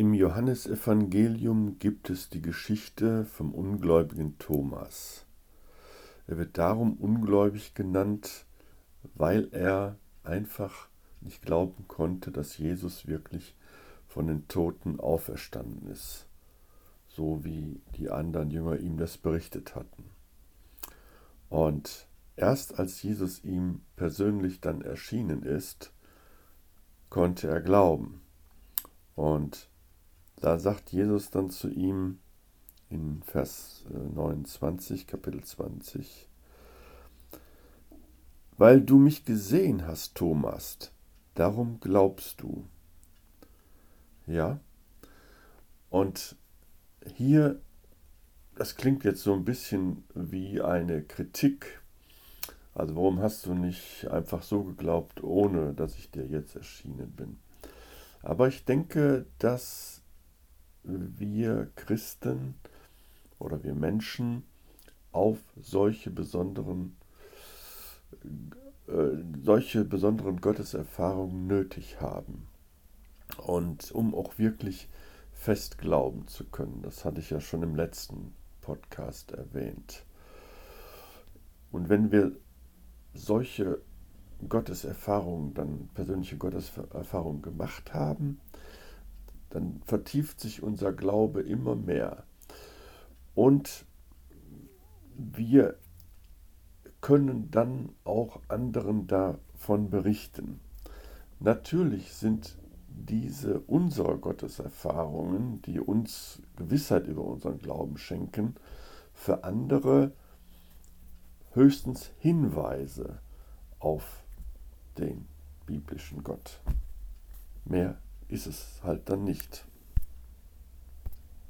Im Johannesevangelium gibt es die Geschichte vom ungläubigen Thomas. Er wird darum ungläubig genannt, weil er einfach nicht glauben konnte, dass Jesus wirklich von den Toten auferstanden ist, so wie die anderen Jünger ihm das berichtet hatten. Und erst als Jesus ihm persönlich dann erschienen ist, konnte er glauben. Und da sagt Jesus dann zu ihm in Vers 29, äh, Kapitel 20, Weil du mich gesehen hast, Thomas, darum glaubst du. Ja, und hier, das klingt jetzt so ein bisschen wie eine Kritik. Also warum hast du nicht einfach so geglaubt, ohne dass ich dir jetzt erschienen bin? Aber ich denke, dass wir Christen oder wir Menschen auf solche besonderen äh, solche besonderen Gotteserfahrungen nötig haben. Und um auch wirklich fest glauben zu können, das hatte ich ja schon im letzten Podcast erwähnt. Und wenn wir solche Gotteserfahrungen, dann persönliche Gotteserfahrungen gemacht haben, dann vertieft sich unser Glaube immer mehr. Und wir können dann auch anderen davon berichten. Natürlich sind diese unsere Gotteserfahrungen, die uns Gewissheit über unseren Glauben schenken, für andere höchstens Hinweise auf den biblischen Gott. Mehr ist es halt dann nicht.